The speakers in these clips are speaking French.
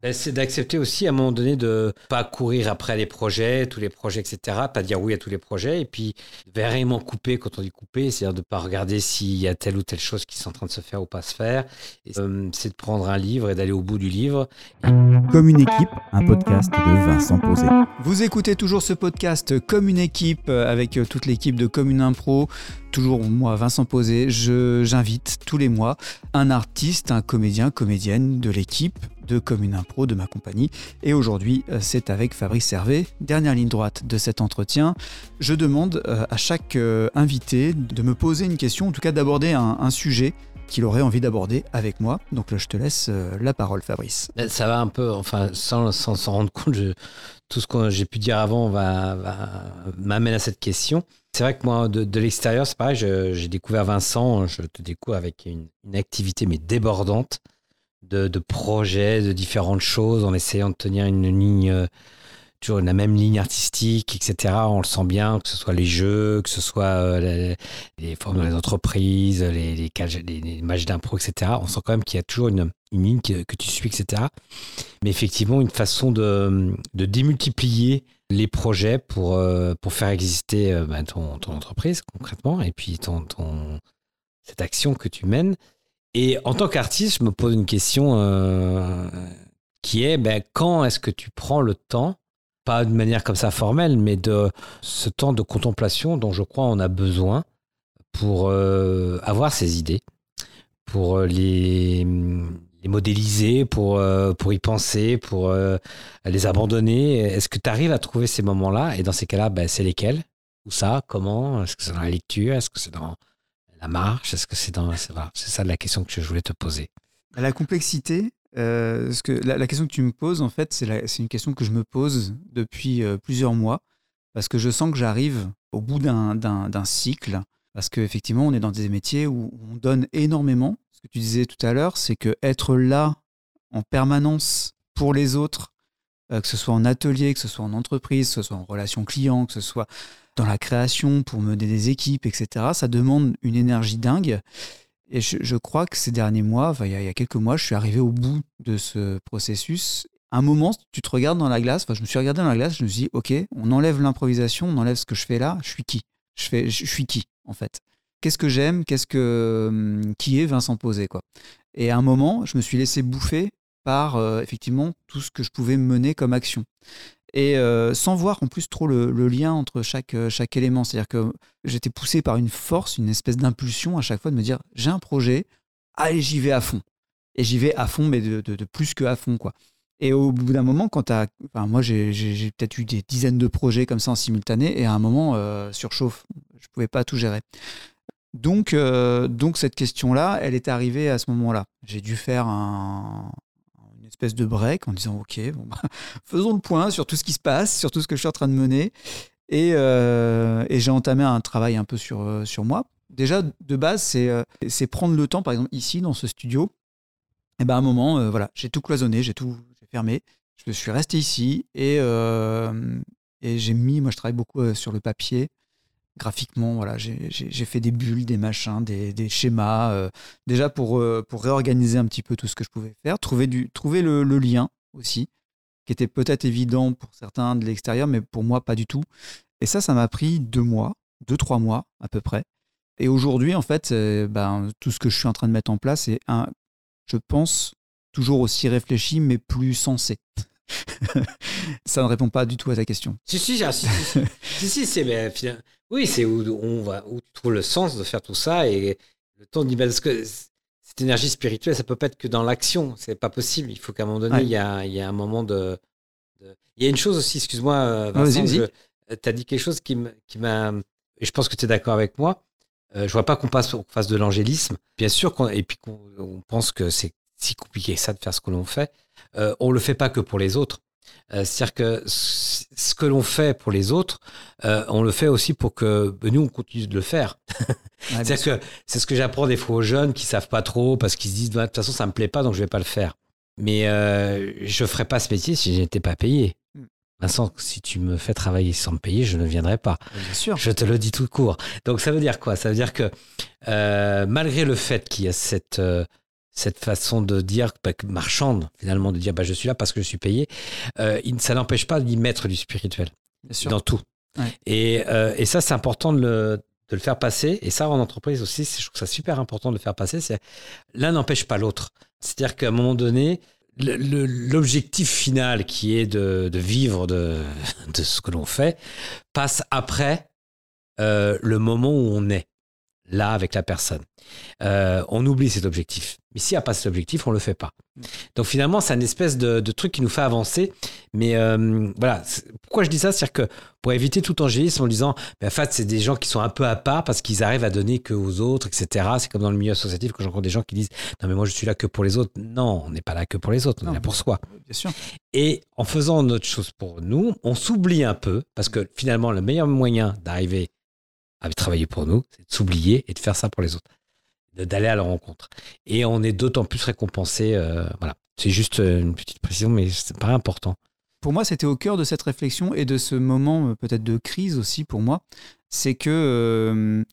Ben, c'est d'accepter aussi à un moment donné de pas courir après les projets, tous les projets, etc. Pas dire oui à tous les projets et puis vraiment couper quand on dit couper, c'est-à-dire de pas regarder s'il y a telle ou telle chose qui est en train de se faire ou pas se faire. Euh, c'est de prendre un livre et d'aller au bout du livre. Comme une équipe, un podcast de Vincent Posé. Vous écoutez toujours ce podcast Comme une équipe avec toute l'équipe de Commune Impro. Toujours moi, Vincent Posé. J'invite tous les mois un artiste, un comédien, comédienne de l'équipe de Commune Impro, de ma compagnie. Et aujourd'hui, euh, c'est avec Fabrice Servet. Dernière ligne droite de cet entretien. Je demande euh, à chaque euh, invité de me poser une question, en tout cas d'aborder un, sujet qu'il aurait envie d'aborder avec moi. Donc là, je te laisse la parole, Fabrice. Ça va un peu, enfin, sans s'en rendre compte, tout ce que j'ai pu dire avant va, m'amène à cette question. C'est vrai que moi, de, l'extérieur, c'est pareil, j'ai découvert Vincent, je te découvre avec une activité mais débordante de, projets, de différentes choses, en essayant de tenir une ligne, euh, toujours la même ligne artistique, etc. On le sent bien, que ce soit les jeux, que ce soit euh, les, formes dans les entreprises, les, matchs d'impro, etc. On sent quand même qu'il y a toujours une, ligne que, tu suis, etc. Mais effectivement, une façon de, démultiplier les projets pour, euh, pour faire exister bah, ton, ton, entreprise concrètement et puis ton, ton, cette action que tu mènes. Et en tant qu'artiste, je me pose une question euh, qui est ben, quand est-ce que tu prends le temps, pas de manière comme ça formelle, mais de ce temps de contemplation dont je crois on a besoin pour euh, avoir ces idées, pour euh, les, modéliser, pour, pour y penser, pour les abandonner? Est-ce que tu arrives à trouver ces moments-là? Et dans ces cas-là, ben, c'est lesquels? Où ça? Comment? Est-ce que c'est dans la lecture? Est-ce que c'est dans la marche? Est-ce que c'est dans. C'est ça la question que je voulais te poser. La complexité, euh, que la, question que tu me poses, en fait, c'est une question que je me pose depuis euh, plusieurs mois, parce que je sens que j'arrive au bout d'un cycle, parce qu'effectivement, on est dans des métiers où on donne énormément. Ce que tu disais tout à l'heure, c'est que être là en permanence pour les autres, que ce soit en atelier, que ce soit en entreprise, que ce soit en relation client, que ce soit dans la création pour mener des équipes, etc. Ça demande une énergie dingue. Et je, crois que ces derniers mois, il, y a, quelques mois, je suis arrivé au bout de ce processus. Un moment, tu te regardes dans la glace, enfin, je me suis regardé dans la glace, je me suis dit, OK, on enlève l'improvisation, on enlève ce que je fais là, je suis qui? Je, fais, je, suis qui, en fait? Qu'est-ce que j'aime? Qu'est-ce que hum, Qui est Vincent Posé, quoi? Et à un moment, je me suis laissé bouffer par, euh, effectivement, tout ce que je pouvais mener comme action et euh, sans voir en plus trop le, lien entre chaque, euh, chaque élément. C'est-à-dire que j'étais poussé par une force, une espèce d'impulsion à chaque fois de me dire j'ai un projet, allez, j'y vais à fond. Et j'y vais à fond, mais de, plus que à fond. quoi. Et au bout d'un moment, quand tu as. Moi, j'ai peut-être eu des dizaines de projets comme ça en simultané, et à un moment, surchauffe. Je ne pouvais pas tout gérer. Donc, donc cette question-là, elle est arrivée à ce moment-là. J'ai dû faire un, espèce de break en disant ok, bon, bah, faisons le point sur tout ce qui se passe, sur tout ce que je suis en train de mener. Et, euh, j'ai entamé un travail un peu sur, euh, sur moi. Déjà, de base, c'est euh, c'est prendre le temps, par exemple, ici, dans ce studio. Et ben à un moment, voilà, j'ai tout cloisonné, j'ai tout fermé. Je suis resté ici et, et j'ai mis, moi je travaille beaucoup sur le papier, graphiquement, voilà, j'ai fait des bulles, des machins, des, schémas, euh, déjà pour, euh, pour réorganiser un petit peu tout ce que je pouvais faire, trouver, du, trouver le, lien aussi, qui était peut-être évident pour certains de l'extérieur, mais pour moi pas du tout. Et ça, ça m'a pris deux mois, deux, trois mois à peu près. Et aujourd'hui, en fait, ben, tout ce que je suis en train de mettre en place est, un, je pense, toujours aussi réfléchi, mais plus sensé. ça ne répond pas du tout à ta question. Si, si, si, si, si, c'est oui, c'est où, on va, où tu trouves le sens de faire tout ça et le temps d'y parce que cette énergie spirituelle, ça peut pas être que dans l'action, c'est pas possible. Il faut qu'à un moment donné, il, y a, il y a un moment de, Il y a une chose aussi, excuse-moi, euh, Vincent, tu as dit quelque chose qui m'a. Et je pense que tu es d'accord avec moi. Euh, je vois pas qu'on passe, fasse de l'angélisme. Bien sûr, et puis qu'on pense que c'est si compliqué ça de faire ce que l'on fait. Euh, on le fait pas que pour les autres. Euh, c'est-à-dire que ce que l'on fait pour les autres, euh, on le fait aussi pour que ben, nous, on continue de le faire. c'est-à-dire que c'est ce que j'apprends des fois aux jeunes qui savent pas trop parce qu'ils se disent, de toute façon, ça me plaît pas, donc je vais pas le faire. Mais je ferais pas ce métier si je n'étais pas payé. Hmm. Vincent, si tu me fais travailler sans me payer, je ne viendrai pas. Bien sûr. Je te le dis tout court. Donc ça veut dire quoi? Ça veut dire que malgré le fait qu'il y a cette cette façon de dire, bah, marchande finalement, de dire bah, je suis là parce que je suis payé, euh, ça n'empêche pas d'y mettre du spirituel dans tout. Et, euh, et, ça, c'est important de le, de le, faire passer. Et ça, en entreprise aussi, je trouve ça super important de le faire passer. C'est l'un n'empêche pas l'autre. C'est-à-dire qu'à un moment donné, l'objectif final qui est de, de vivre de, de, ce que l'on fait passe après euh, le moment où on est là avec la personne. Euh, on oublie cet objectif. Mais s'il n'y a pas cet objectif, on ne le fait pas. Donc finalement, c'est une espèce de, truc qui nous fait avancer. Mais euh, voilà, pourquoi je dis ça? C'est-à-dire que pour éviter tout angélisme en disant, en fait, c'est des gens qui sont un peu à part parce qu'ils arrivent à donner que aux autres, etc. C'est comme dans le milieu associatif que j'entends des gens qui disent, non mais moi je suis là que pour les autres. Non, on n'est pas là que pour les autres, on est là pour soi. Bien sûr. Et en faisant notre chose pour nous, on s'oublie un peu parce que finalement, le meilleur moyen d'arriver à travailler pour nous, c'est de s'oublier et de faire ça pour les autres, d'aller à leur rencontre. Et on est d'autant plus récompensé. Euh, voilà, c'est juste euh, une petite précision, mais c'est pas important. Pour moi, c'était au cœur de cette réflexion et de ce moment euh, peut-être de crise aussi pour moi, c'est que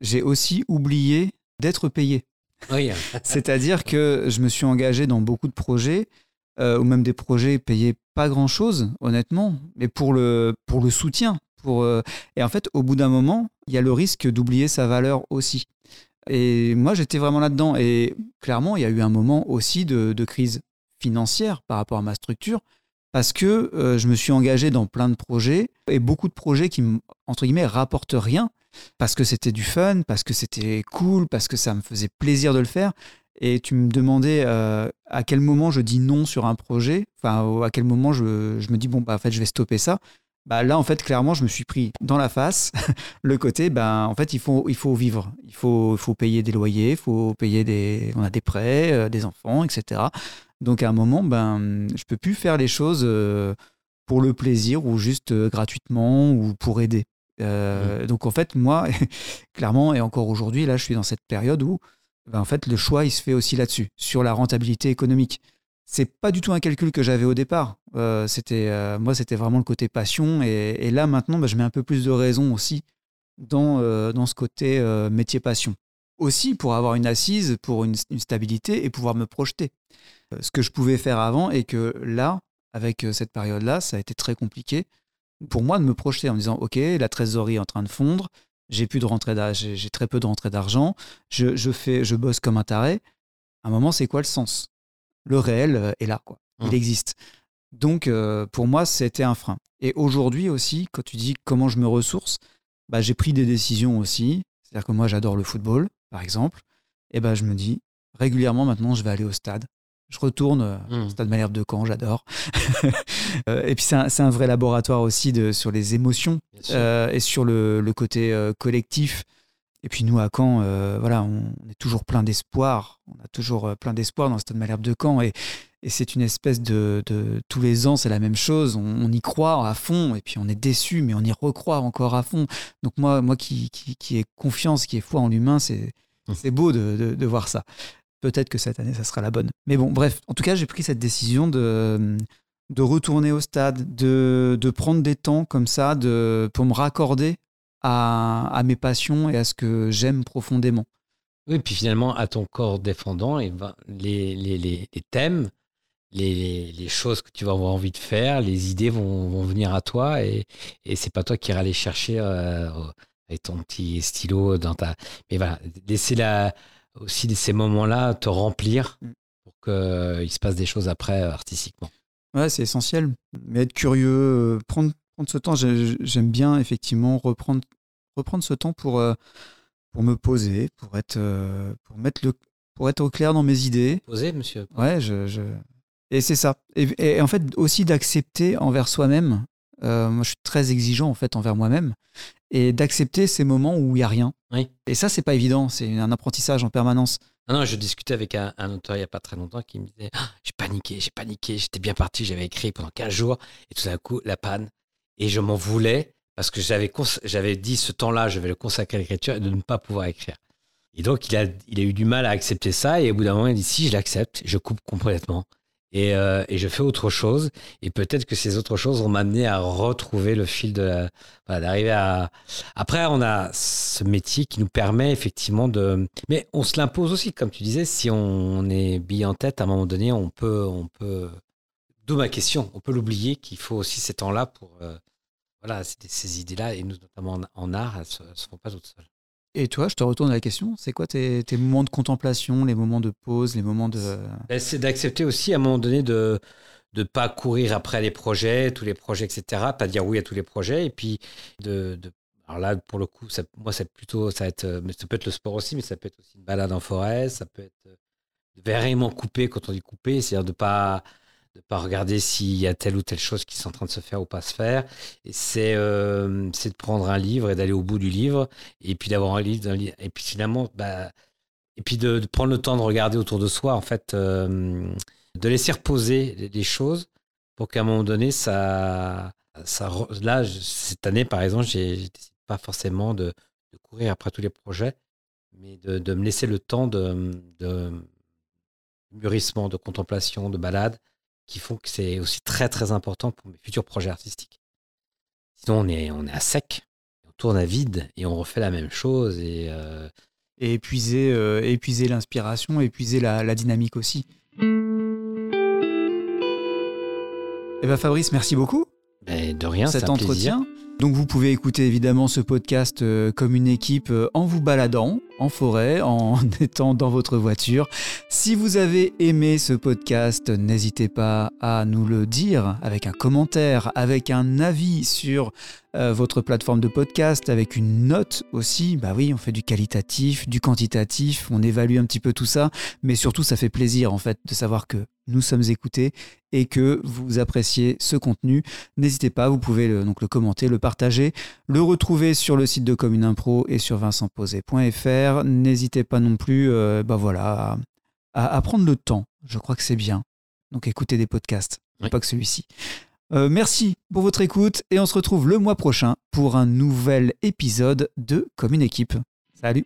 j'ai aussi oublié d'être payé. Oui. C'est-à-dire que je me suis engagé dans beaucoup de projets, ou même des projets payés pas grand-chose, honnêtement, mais pour le, pour le soutien, pour, euh, et en fait, au bout d'un moment, il y a le risque d'oublier sa valeur aussi. Et moi, j'étais vraiment là-dedans. Et clairement, il y a eu un moment aussi de, crise financière par rapport à ma structure, parce que euh, je me suis engagé dans plein de projets, et beaucoup de projets qui, entre guillemets, rapportent rien, parce que c'était du fun, parce que c'était cool, parce que ça me faisait plaisir de le faire. Et tu me demandais euh, à quel moment je dis non sur un projet, enfin, à quel moment je, me dis, bon, bah, en fait, je vais stopper ça. Bah là, en fait, clairement, je me suis pris dans la face le côté, ben, en fait, il faut, il faut vivre. Il faut, il faut payer des loyers, il faut payer des. On a des prêts, euh, des enfants, etc. Donc, à un moment, ben, je peux plus faire les choses euh, pour le plaisir ou juste euh, gratuitement ou pour aider. Mmh. Donc, en fait, moi, clairement, et encore aujourd'hui, là, je suis dans cette période où, ben, en fait, le choix, il se fait aussi là-dessus, sur la rentabilité économique c'est pas du tout un calcul que j'avais au départ. Euh, c'était euh, moi, c'était vraiment le côté passion. Et, là, maintenant, bah, je mets un peu plus de raison aussi dans, euh, dans ce côté métier passion. Aussi pour avoir une assise, pour une, stabilité et pouvoir me projeter. ce que je pouvais faire avant et que là, avec cette période-là, ça a été très compliqué pour moi de me projeter en me disant ok, la trésorerie est en train de fondre, j'ai plus de rentrée j'ai très peu de rentrée d'argent, je, je fais, je bosse comme un taré. À un moment, c'est quoi le sens? Le réel est là, quoi. Il mmh. existe. Donc, euh, pour moi, c'était un frein. Et aujourd'hui aussi, quand tu dis comment je me ressource, bah, j'ai pris des décisions aussi. C'est-à-dire que moi, j'adore le football, par exemple. Et ben, je me dis, régulièrement, maintenant, je vais aller au stade. Je retourne euh, au mmh. stade Malherbe de Caen, j'adore. et puis, c'est un, vrai laboratoire aussi de, sur les émotions et sur le, le côté collectif. Et puis nous à Caen, euh, voilà, on, est toujours plein d'espoir. On a toujours euh, plein d'espoir dans le Stade Malherbe de Caen. Et, c'est une espèce de, tous les ans, c'est la même chose. On, y croit à fond et puis on est déçu, mais on y recroit encore à fond. Donc moi, moi qui, qui, ai confiance, qui ai foi en l'humain, c'est mmh. c'est beau de, de, voir ça. Peut-être que cette année, ça sera la bonne. Mais bon, bref, en tout cas, j'ai pris cette décision de, de retourner au stade, de, de prendre des temps comme ça de, pour me raccorder à, mes passions et à ce que j'aime profondément. Oui, puis finalement, à ton corps défendant, et ben, les, les, les, thèmes, les, les, choses que tu vas avoir envie de faire, les idées vont, vont venir à toi et, et c'est pas toi qui iras les chercher euh, avec ton petit stylo dans ta. Mais voilà, laisser la, aussi ces moments-là te remplir mm. pour qu'il se passe des choses après euh, artistiquement. Ouais, c'est essentiel. Mais être curieux, euh, prendre prendre ce temps. J'aime bien effectivement reprendre, reprendre ce temps pour, euh, pour me poser, pour être, euh, pour mettre le, pour être au clair dans mes idées. Poser, monsieur? Ouais, je, je... et c'est ça. Et, en fait aussi d'accepter envers soi-même. Euh, moi, je suis très exigeant en fait envers moi-même et d'accepter ces moments où il y a rien. Oui. Et ça, c'est pas évident. C'est un apprentissage en permanence. Non, non, je discutais avec un, auteur il n'y a pas très longtemps qui me disait ah, J'ai paniqué, j'ai paniqué, j'étais bien parti, j'avais écrit pendant 15 jours, et tout d'un coup, la panne. Et je m'en voulais parce que j'avais, j'avais dit ce temps-là, je vais le consacrer à l'écriture et de ne pas pouvoir écrire. Et donc, il a, il a eu du mal à accepter ça. Et au bout d'un moment, il dit si je l'accepte, je coupe complètement. Et, euh, et, je fais autre chose. Et peut-être que ces autres choses vont m'amener à retrouver le fil de d'arriver à. Après, on a ce métier qui nous permet effectivement de. Mais on se l'impose aussi, comme tu disais, si on est bille en tête, à un moment donné, on peut. On peut... D'où ma question. On peut l'oublier qu'il faut aussi ces temps-là pour. Euh, voilà, ces idées-là, et nous, notamment en, art, elles ne se, font pas toutes seules. Et toi, je te retourne à la question, c'est quoi tes, moments de contemplation, les moments de pause, les moments de... Ben, c'est d'accepter aussi à un moment donné de ne pas courir après les projets, tous les projets, etc. Pas dire oui à tous les projets. Et puis, de, de alors là, pour le coup, moi, c'est plutôt, ça, va être, mais ça peut être le sport aussi, mais ça peut être aussi une balade en forêt, ça peut être vraiment couper quand on dit couper, c'est-à-dire de pas de pas regarder s'il y a telle ou telle chose qui est en train de se faire ou pas se faire. C'est euh, de prendre un livre et d'aller au bout du livre, et puis d'avoir un livre, et puis finalement, bah, et puis de, prendre le temps de regarder autour de soi, en fait, euh, de laisser reposer les, choses pour qu'à un moment donné, ça, ça, là, cette année, par exemple, j'ai pas forcément de, de, courir après tous les projets, mais de, de me laisser le temps de, de mûrissement, de contemplation, de balade, qui font que c'est aussi très très important pour mes futurs projets artistiques. Sinon, on est, on est à sec, on tourne à vide et on refait la même chose. Et, euh, et épuiser, euh, épuiser l'inspiration, épuiser la, la, dynamique aussi. Eh ben Fabrice, merci beaucoup. Ben, de rien, cet entretien. Donc vous pouvez écouter évidemment ce podcast euh, comme une équipe euh, en vous baladant en forêt, en étant dans votre voiture. Si vous avez aimé ce podcast, n'hésitez pas à nous le dire avec un commentaire, avec un avis sur euh, votre plateforme de podcast, avec une note aussi. Bah oui, on fait du qualitatif, du quantitatif, on évalue un petit peu tout ça, mais surtout ça fait plaisir en fait de savoir que nous sommes écoutés et que vous appréciez ce contenu. N'hésitez pas, vous pouvez donc le commenter, le partager, le retrouver sur le site de Commune Impro et sur vincentposé.fr. N'hésitez pas non plus euh, bah voilà, à, prendre le temps. Je crois que c'est bien. Donc écoutez des podcasts, pas que celui-ci. Euh, merci pour votre écoute et on se retrouve le mois prochain pour un nouvel épisode de Comme une équipe. Salut